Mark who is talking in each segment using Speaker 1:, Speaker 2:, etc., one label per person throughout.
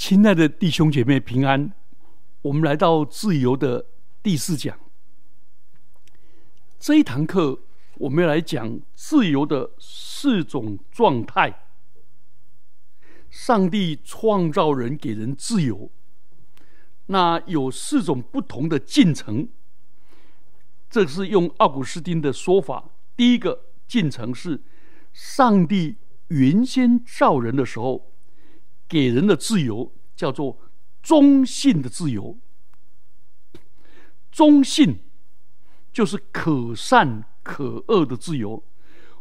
Speaker 1: 亲爱的弟兄姐妹平安，我们来到自由的第四讲。这一堂课，我们要来讲自由的四种状态。上帝创造人，给人自由，那有四种不同的进程。这是用奥古斯丁的说法，第一个进程是上帝原先造人的时候。给人的自由叫做中性的自由，中性就是可善可恶的自由。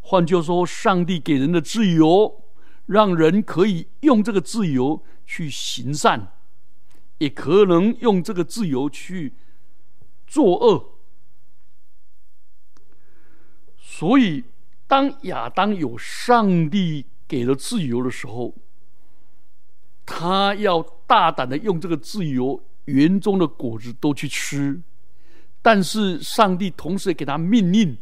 Speaker 1: 换句话说，上帝给人的自由，让人可以用这个自由去行善，也可能用这个自由去作恶。所以，当亚当有上帝给了自由的时候，他要大胆的用这个自由园中的果子都去吃，但是上帝同时也给他命令，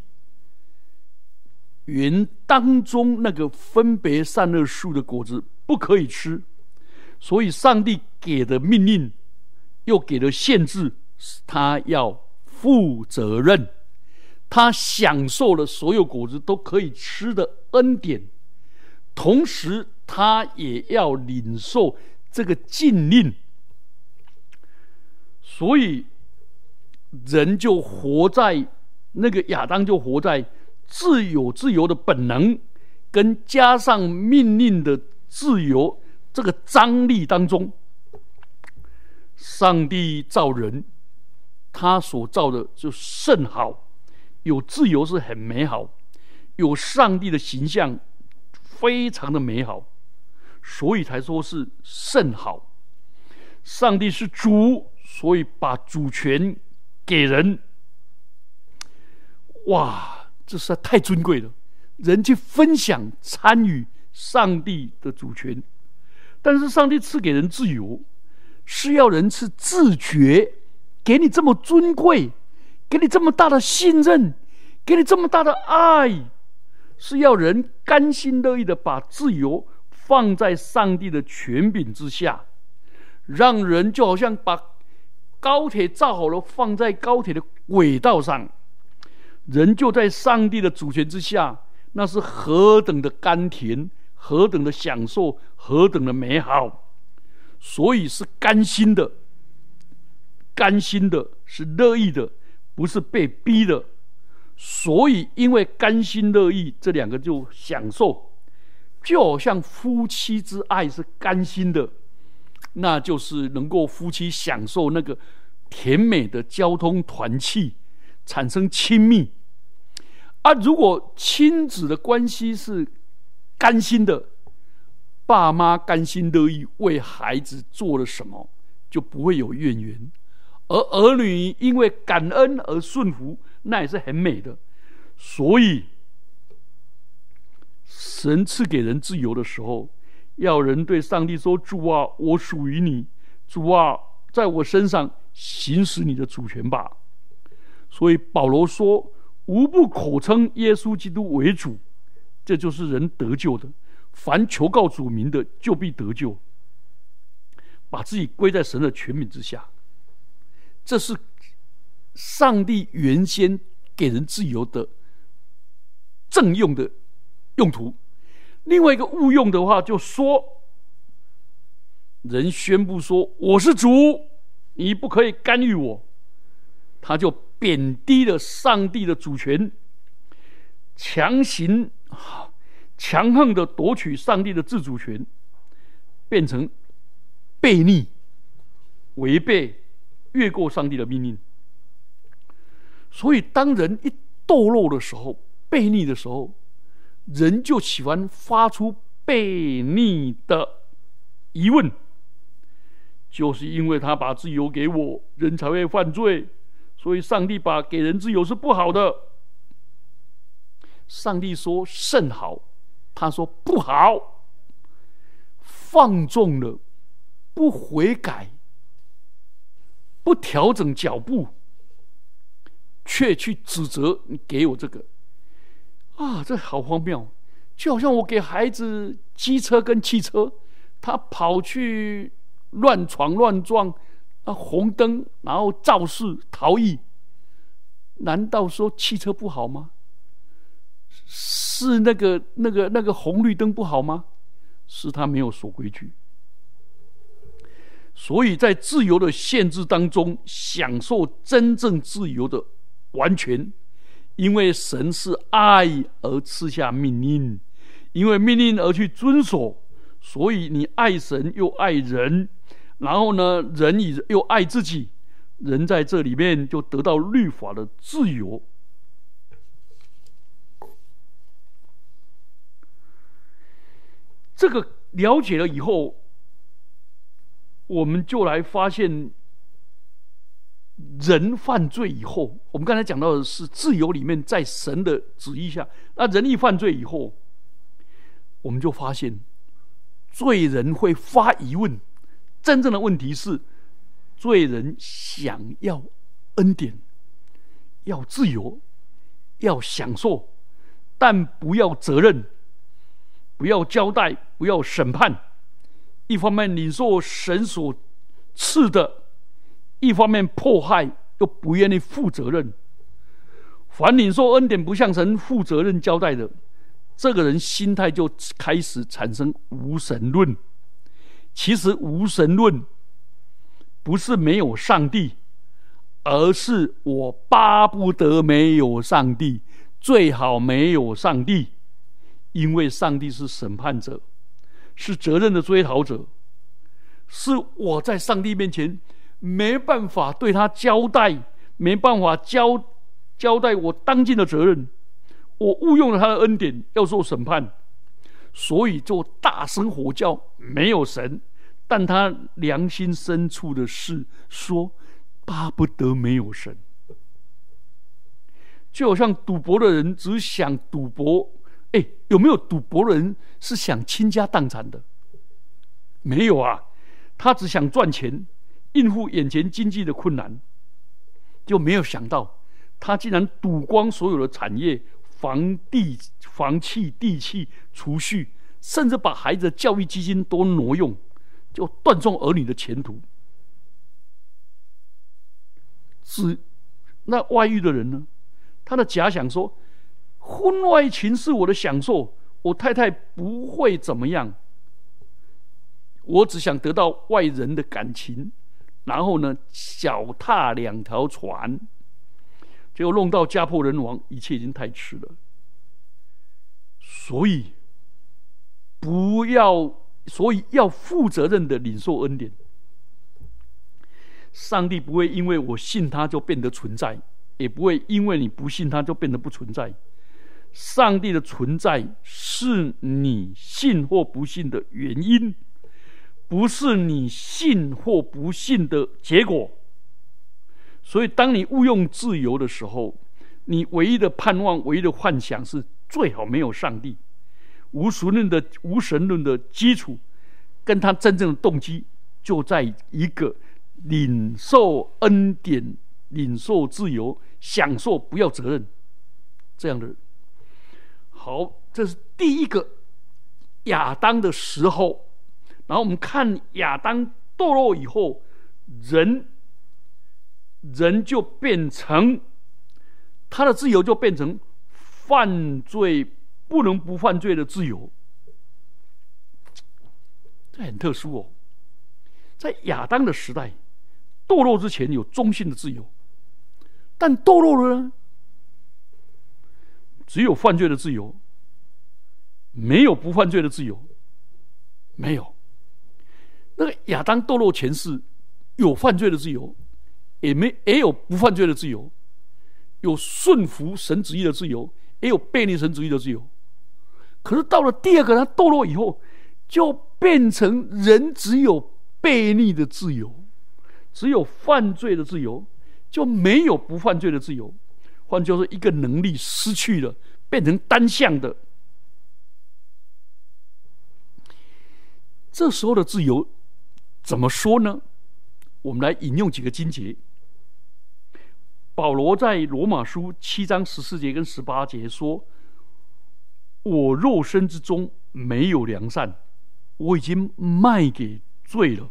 Speaker 1: 园当中那个分别善恶树的果子不可以吃，所以上帝给的命令又给了限制，他要负责任，他享受了所有果子都可以吃的恩典，同时。他也要领受这个禁令，所以人就活在那个亚当就活在自由自由的本能，跟加上命令的自由这个张力当中。上帝造人，他所造的就甚好，有自由是很美好，有上帝的形象，非常的美好。所以才说是甚好。上帝是主，所以把主权给人。哇，这实在太尊贵了！人去分享、参与上帝的主权，但是上帝赐给人自由，是要人是自觉，给你这么尊贵，给你这么大的信任，给你这么大的爱，是要人甘心乐意的把自由。放在上帝的权柄之下，让人就好像把高铁造好了，放在高铁的轨道上，人就在上帝的主权之下，那是何等的甘甜，何等的享受，何等的美好，所以是甘心的，甘心的是乐意的，不是被逼的，所以因为甘心乐意这两个就享受。就好像夫妻之爱是甘心的，那就是能够夫妻享受那个甜美的交通团契，产生亲密。啊，如果亲子的关系是甘心的，爸妈甘心乐意为孩子做了什么，就不会有怨言；而儿女因为感恩而顺服，那也是很美的。所以。神赐给人自由的时候，要人对上帝说：“主啊，我属于你，主啊，在我身上行使你的主权吧。”所以保罗说：“无不口称耶稣基督为主，这就是人得救的。凡求告主名的，就必得救。把自己归在神的权柄之下，这是上帝原先给人自由的正用的。”用途，另外一个误用的话，就说人宣布说我是主，你不可以干预我，他就贬低了上帝的主权，强行、强横的夺取上帝的自主权，变成悖逆、违背、越过上帝的命令。所以，当人一堕落的时候，悖逆的时候。人就喜欢发出悖逆的疑问，就是因为他把自由给我，人才会犯罪，所以上帝把给人自由是不好的。上帝说甚好，他说不好，放纵了，不悔改，不调整脚步，却去指责你给我这个。啊，这好荒谬！就好像我给孩子机车跟汽车，他跑去乱闯乱撞，啊，红灯然后肇事逃逸，难道说汽车不好吗？是那个那个那个红绿灯不好吗？是他没有守规矩。所以在自由的限制当中，享受真正自由的完全，因为神是爱而赐下命令，因为命令而去遵守，所以你爱神又爱人，然后呢，人以又爱自己，人在这里面就得到律法的自由。这个了解了以后，我们就来发现，人犯罪以后，我们刚才讲到的是自由里面，在神的旨意下，那人一犯罪以后，我们就发现，罪人会发疑问。真正的问题是，罪人想要恩典，要自由，要享受，但不要责任。不要交代，不要审判。一方面领受神所赐的，一方面迫害又不愿意负责任。凡领受恩典不向神负责任交代的，这个人心态就开始产生无神论。其实无神论不是没有上帝，而是我巴不得没有上帝，最好没有上帝。因为上帝是审判者，是责任的追讨者，是我在上帝面前没办法对他交代，没办法交交代我当尽的责任，我误用了他的恩典，要受审判，所以就大声吼叫，没有神，但他良心深处的事说，巴不得没有神，就好像赌博的人只想赌博。哎，有没有赌博的人是想倾家荡产的？没有啊，他只想赚钱，应付眼前经济的困难，就没有想到他竟然赌光所有的产业、房地、房契、地契、储蓄，甚至把孩子的教育基金都挪用，就断送儿女的前途。是那外遇的人呢？他的假想说。婚外情是我的享受，我太太不会怎么样。我只想得到外人的感情，然后呢，脚踏两条船，结果弄到家破人亡，一切已经太迟了。所以，不要，所以要负责任的领受恩典。上帝不会因为我信他就变得存在，也不会因为你不信他就变得不存在。上帝的存在是你信或不信的原因，不是你信或不信的结果。所以，当你误用自由的时候，你唯一的盼望、唯一的幻想是最好没有上帝。无神论的无神论的基础，跟他真正的动机，就在一个领受恩典、领受自由、享受不要责任这样的。好，这是第一个亚当的时候，然后我们看亚当堕落以后，人人就变成他的自由就变成犯罪不能不犯罪的自由，这很特殊哦。在亚当的时代，堕落之前有中性的自由，但堕落了呢？只有犯罪的自由，没有不犯罪的自由。没有，那个亚当堕落前世有犯罪的自由，也没也有不犯罪的自由，有顺服神旨意的自由，也有背逆神旨意的自由。可是到了第二个他堕落以后，就变成人只有背逆的自由，只有犯罪的自由，就没有不犯罪的自由。换句话说，一个能力失去了，变成单向的。这时候的自由怎么说呢？我们来引用几个经节。保罗在罗马书七章十四节跟十八节说：“我肉身之中没有良善，我已经卖给罪了。”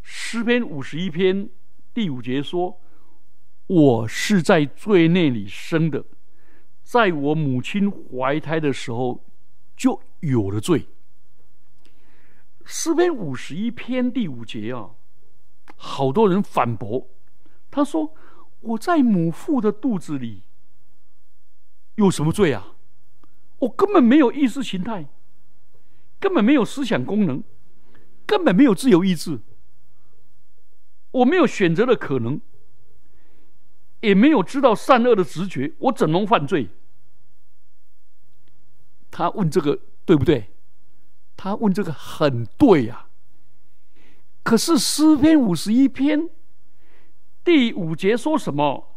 Speaker 1: 诗篇五十一篇第五节说：“我是在罪内里生的，在我母亲怀胎的时候就有了罪。”诗篇五十一篇第五节啊，好多人反驳，他说：“我在母腹的肚子里有什么罪啊？我根本没有意识形态，根本没有思想功能，根本没有自由意志，我没有选择的可能，也没有知道善恶的直觉，我怎能犯罪？”他问这个对不对？他问这个很对呀，可是诗篇五十一篇第五节说什么？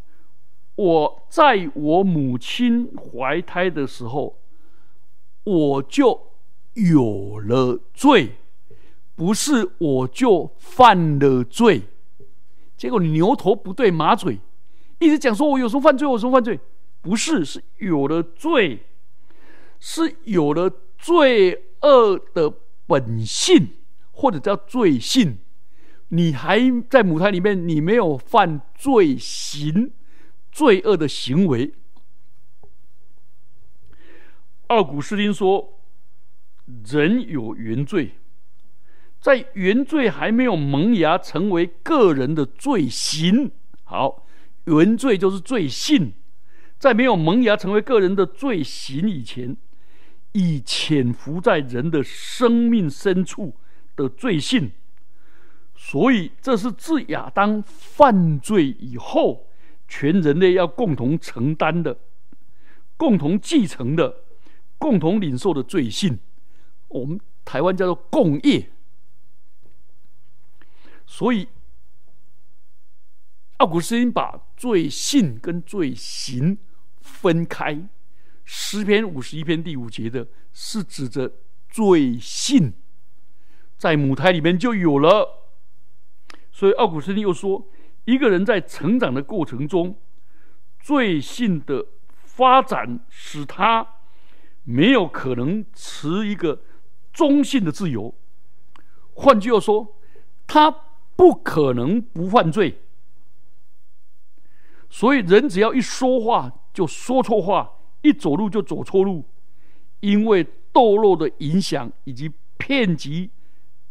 Speaker 1: 我在我母亲怀胎的时候，我就有了罪，不是我就犯了罪。结果牛头不对马嘴，一直讲说我有时候犯罪，我什么犯罪？不是，是有了罪，是有了罪。恶的本性，或者叫罪性，你还在母胎里面，你没有犯罪行、罪恶的行为。奥古斯丁说，人有原罪，在原罪还没有萌芽成为个人的罪行，好，原罪就是罪性，在没有萌芽成为个人的罪行以前。已潜伏在人的生命深处的罪性，所以这是自亚当犯罪以后，全人类要共同承担的、共同继承的、共同领受的罪性。我们台湾叫做共业。所以，奥古斯丁把罪性跟罪行分开。诗篇五十一篇第五节的，是指着罪性，在母胎里面就有了。所以奥古斯丁又说，一个人在成长的过程中，罪性的发展使他没有可能持一个中性的自由。换句话说，他不可能不犯罪。所以人只要一说话，就说错话。一走路就走错路，因为堕落的影响以及遍及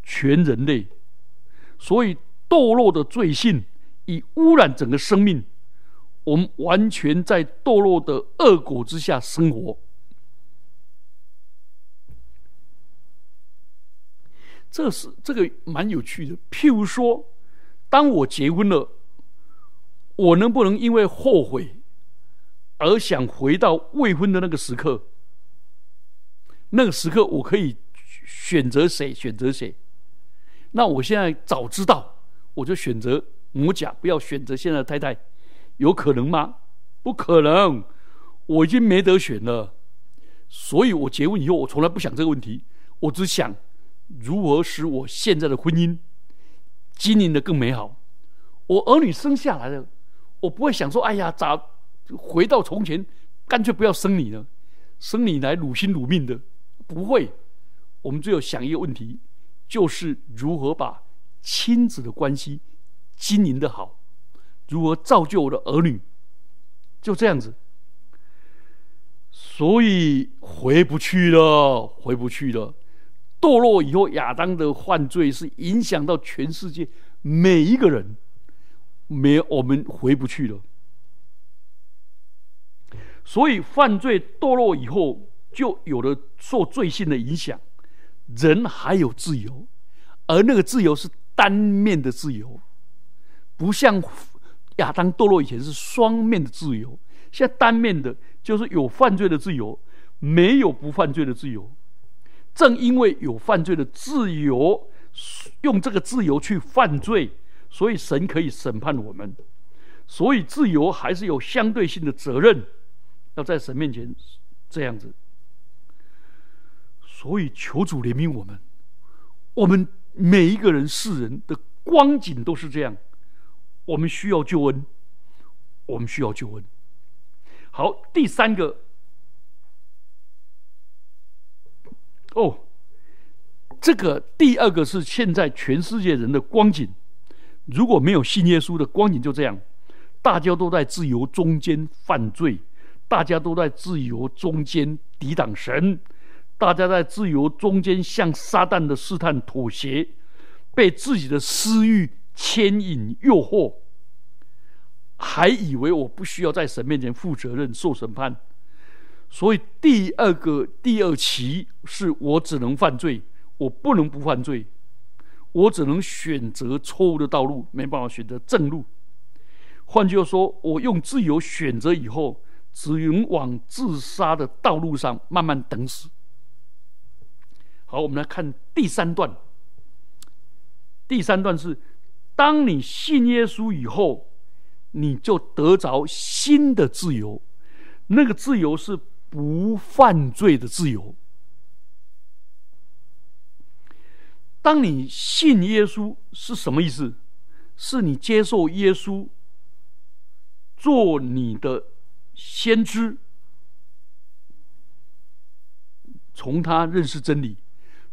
Speaker 1: 全人类，所以堕落的罪性已污染整个生命。我们完全在堕落的恶果之下生活。这是这个蛮有趣的。譬如说，当我结婚了，我能不能因为后悔？而想回到未婚的那个时刻，那个时刻我可以选择谁？选择谁？那我现在早知道，我就选择母甲，不要选择现在的太太，有可能吗？不可能，我已经没得选了。所以我结婚以后，我从来不想这个问题，我只想如何使我现在的婚姻经营的更美好。我儿女生下来了，我不会想说：“哎呀，咋？”回到从前，干脆不要生你了，生你来辱心辱命的，不会。我们只有想一个问题，就是如何把亲子的关系经营的好，如何造就我的儿女，就这样子。所以回不去了，回不去了。堕落以后，亚当的犯罪是影响到全世界每一个人，没我们回不去了。所以犯罪堕落以后，就有了受罪性的影响。人还有自由，而那个自由是单面的自由，不像亚当堕落以前是双面的自由。现在单面的，就是有犯罪的自由，没有不犯罪的自由。正因为有犯罪的自由，用这个自由去犯罪，所以神可以审判我们。所以自由还是有相对性的责任。要在神面前这样子，所以求主怜悯我们。我们每一个人世人的光景都是这样，我们需要救恩，我们需要救恩。好，第三个，哦，这个第二个是现在全世界人的光景，如果没有信耶稣的光景就这样，大家都在自由中间犯罪，大家都在自由中间抵挡神，大家在自由中间向撒旦的试探妥协，被自己的私欲牵引诱惑，还以为我不需要在神面前负责任受审判，所以第二个第二期是我只能犯罪，我不能不犯罪。我只能选择错误的道路，没办法选择正路。换句话说，我用自由选择以后，只能往自杀的道路上慢慢等死。好，我们来看第三段。第三段是：当你信耶稣以后，你就得着新的自由，那个自由是不犯罪的自由。当你信耶稣是什么意思？是你接受耶稣做你的先知，从他认识真理，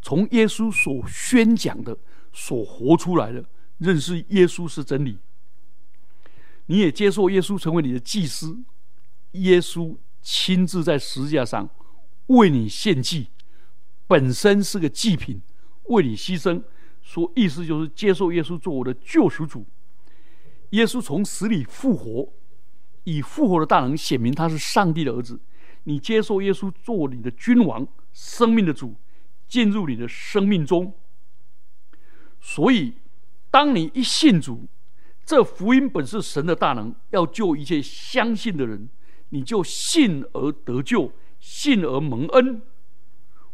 Speaker 1: 从耶稣所宣讲的、所活出来的，认识耶稣是真理。你也接受耶稣成为你的祭司，耶稣亲自在十字架上为你献祭，本身是个祭品。为你牺牲，说意思就是接受耶稣做我的救赎主。耶稣从死里复活，以复活的大能显明他是上帝的儿子。你接受耶稣做你的君王，生命的主，进入你的生命中。所以，当你一信主，这福音本是神的大能，要救一切相信的人，你就信而得救，信而蒙恩。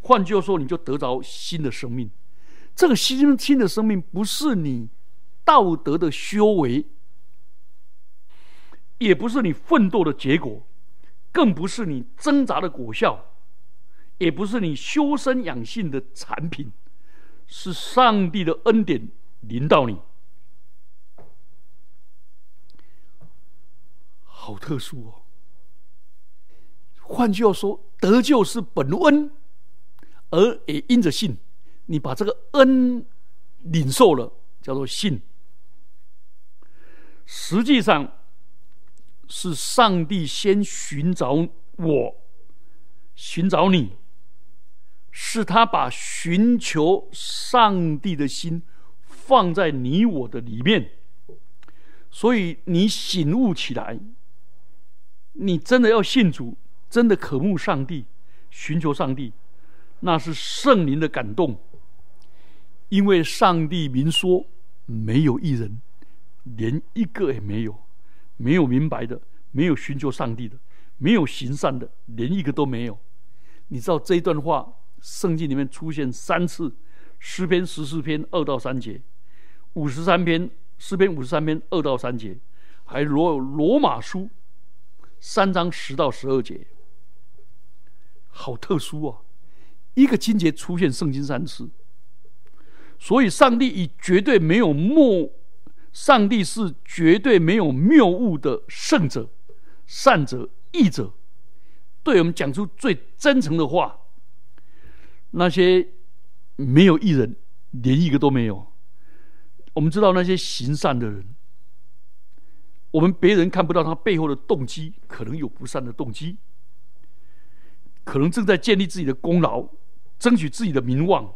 Speaker 1: 换句话说，你就得着新的生命。这个新新的生命不是你道德的修为，也不是你奋斗的结果，更不是你挣扎的果效，也不是你修身养性的产品，是上帝的恩典临到你。好特殊哦！换句话说，得救是本恩，而也因着信。你把这个恩领受了，叫做信。实际上是上帝先寻找我，寻找你，是他把寻求上帝的心放在你我的里面，所以你醒悟起来，你真的要信主，真的渴慕上帝，寻求上帝，那是圣灵的感动。因为上帝明说，没有一人，连一个也没有，没有明白的，没有寻求上帝的，没有行善的，连一个都没有。你知道这一段话，圣经里面出现三次，诗篇十四篇二到三节，五十三篇诗篇五十三篇二到三节，还罗罗马书三章十到十二节，好特殊啊！一个经节出现圣经三次。所以，上帝以绝对没有谬，上帝是绝对没有谬误的圣者、善者、义者，对我们讲出最真诚的话。那些没有一人，连一个都没有。我们知道那些行善的人，我们别人看不到他背后的动机，可能有不善的动机，可能正在建立自己的功劳，争取自己的名望。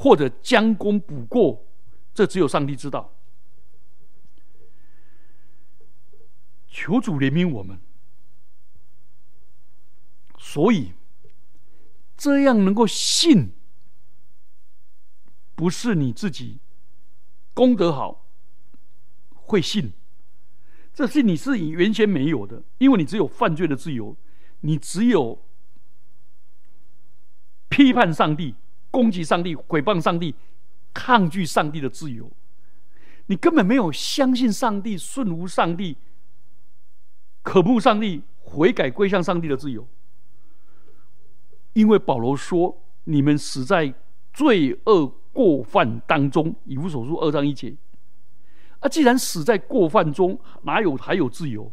Speaker 1: 或者将功补过，这只有上帝知道。求主怜悯我们，所以这样能够信，不是你自己功德好会信，这是你是原先没有的，因为你只有犯罪的自由，你只有批判上帝。攻击上帝、毁谤上帝、抗拒上帝的自由，你根本没有相信上帝、顺服上帝、渴慕上帝、悔改归向上帝的自由。因为保罗说：“你们死在罪恶过犯当中。”以弗所书二章一节。啊，既然死在过犯中，哪有还有自由？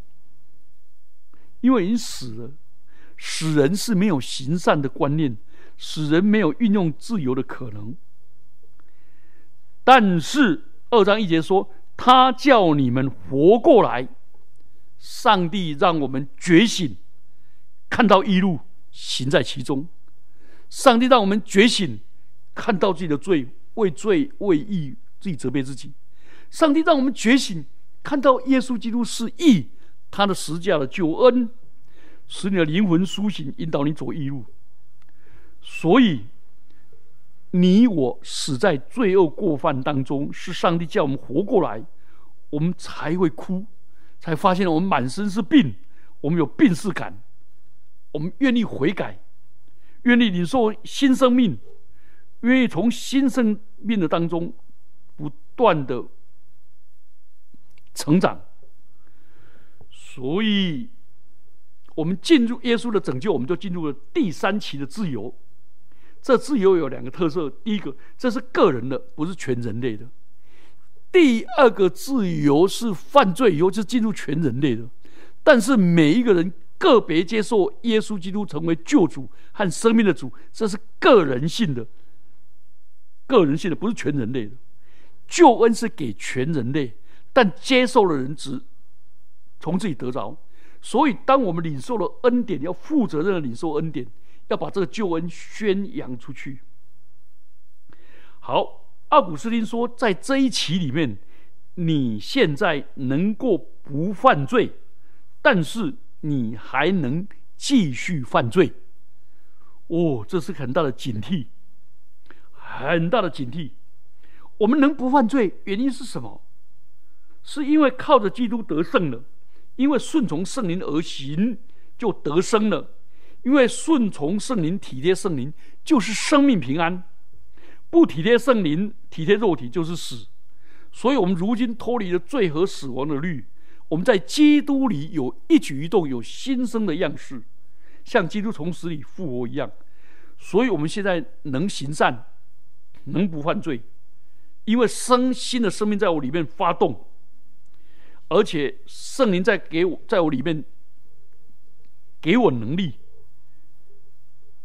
Speaker 1: 因为已经死了，死人是没有行善的观念。使人没有运用自由的可能，但是二章一节说：“他叫你们活过来。上帝让我们觉醒，看到一路行在其中。上帝让我们觉醒，看到自己的罪，为罪为义自己责备自己。上帝让我们觉醒，看到耶稣基督是义，他的十架的救恩，使你的灵魂苏醒，引导你走义路。所以，你我死在罪恶过犯当中，是上帝叫我们活过来，我们才会哭，才发现我们满身是病，我们有病逝感，我们愿意悔改，愿意领受新生命，愿意从新生命的当中不断的成长。所以，我们进入耶稣的拯救，我们就进入了第三期的自由。这自由有两个特色：第一个，这是个人的，不是全人类的；第二个，自由是犯罪以后就进入全人类的。但是每一个人个别接受耶稣基督成为救主和生命的主，这是个人性的，个人性的不是全人类的。救恩是给全人类，但接受的人只从自己得着。所以，当我们领受了恩典，要负责任的领受恩典。要把这个救恩宣扬出去。好，奥古斯丁说，在这一期里面，你现在能够不犯罪，但是你还能继续犯罪。哦，这是很大的警惕，很大的警惕。我们能不犯罪，原因是什么？是因为靠着基督得胜了，因为顺从圣灵而行，就得生了。因为顺从圣灵、体贴圣灵，就是生命平安；不体贴圣灵、体贴肉体，就是死。所以，我们如今脱离了罪和死亡的律，我们在基督里有一举一动有新生的样式，像基督从死里复活一样。所以，我们现在能行善，能不犯罪，因为生新的生命在我里面发动，而且圣灵在给我，在我里面给我能力。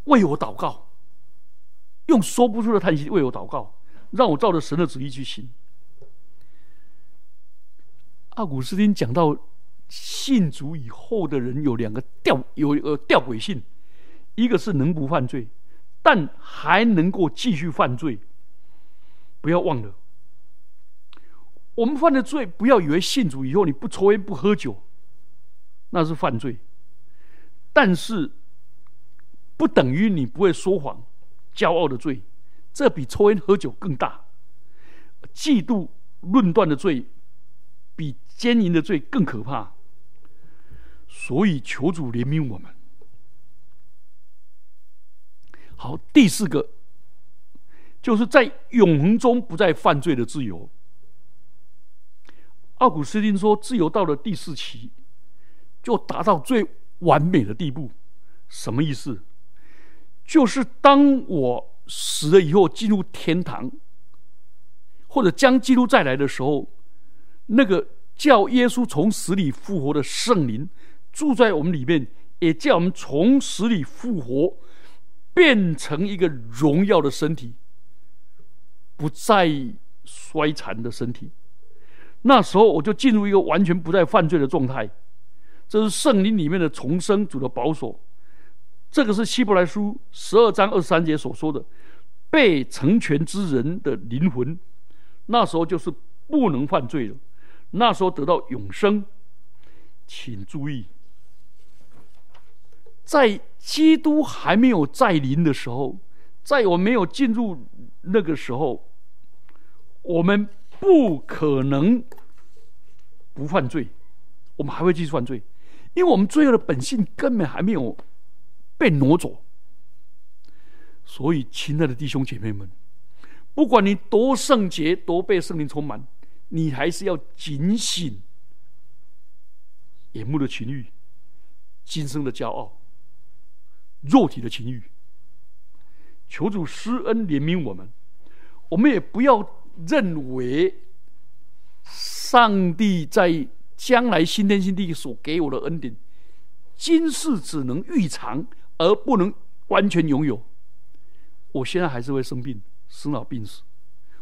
Speaker 1: 为我祷告，用说不出的叹息为我祷告，让我照着神的旨意去行。阿古斯丁讲到信主以后的人有两个吊有呃吊诡性，一个是能不犯罪，但还能够继续犯罪。不要忘了，我们犯的罪，不要以为信主以后你不抽烟不喝酒，那是犯罪，但是。不等于你不会说谎，骄傲的罪，这比抽烟喝酒更大。嫉妒论断的罪，比奸淫的罪更可怕。所以求主怜悯我们。好，第四个，就是在永恒中不再犯罪的自由。奥古斯丁说，自由到了第四期，就达到最完美的地步。什么意思？就是当我死了以后进入天堂，或者将基督再来的时候，那个叫耶稣从死里复活的圣灵住在我们里面，也叫我们从死里复活，变成一个荣耀的身体，不再衰残的身体。那时候我就进入一个完全不再犯罪的状态。这是圣灵里面的重生主的保守。这个是希伯来书十二章二十三节所说的被成全之人的灵魂，那时候就是不能犯罪了，那时候得到永生。请注意，在基督还没有再临的时候，在我没有进入那个时候，我们不可能不犯罪，我们还会继续犯罪，因为我们罪恶的本性根本还没有。被挪走，所以，亲爱的弟兄姐妹们，不管你多圣洁、多被圣灵充满，你还是要警醒眼目的情欲、今生的骄傲、肉体的情欲。求主施恩怜悯我们，我们也不要认为上帝在将来新天新地所给我的恩典，今世只能预尝。而不能完全拥有。我现在还是会生病、生老病死，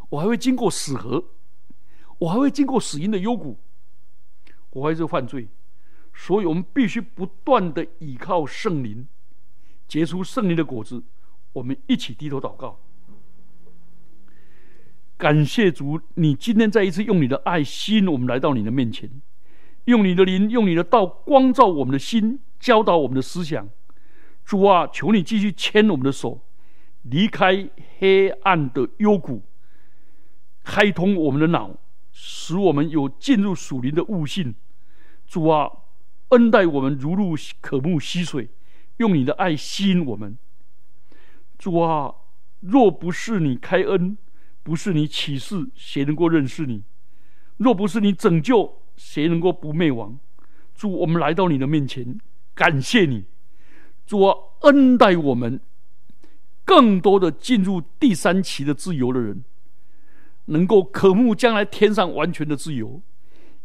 Speaker 1: 我还会经过死河，我还会经过死因的幽谷，我还是犯罪，所以我们必须不断的倚靠圣灵，结出圣灵的果子。我们一起低头祷告，感谢主，你今天再一次用你的爱吸引我们来到你的面前，用你的灵，用你的道光照我们的心，教导我们的思想。主啊，求你继续牵我们的手，离开黑暗的幽谷，开通我们的脑。使我们有进入属灵的悟性，主啊，恩待我们如入可慕溪水，用你的爱吸引我们。主啊，若不是你开恩，不是你启示，谁能够认识你？若不是你拯救，谁能够不灭亡？主，我们来到你的面前，感谢你，主啊，恩待我们，更多的进入第三期的自由的人。能够渴慕将来天上完全的自由，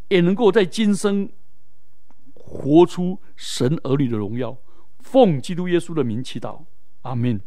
Speaker 1: 也能够在今生活出神儿女的荣耀。奉基督耶稣的名祈祷，阿门。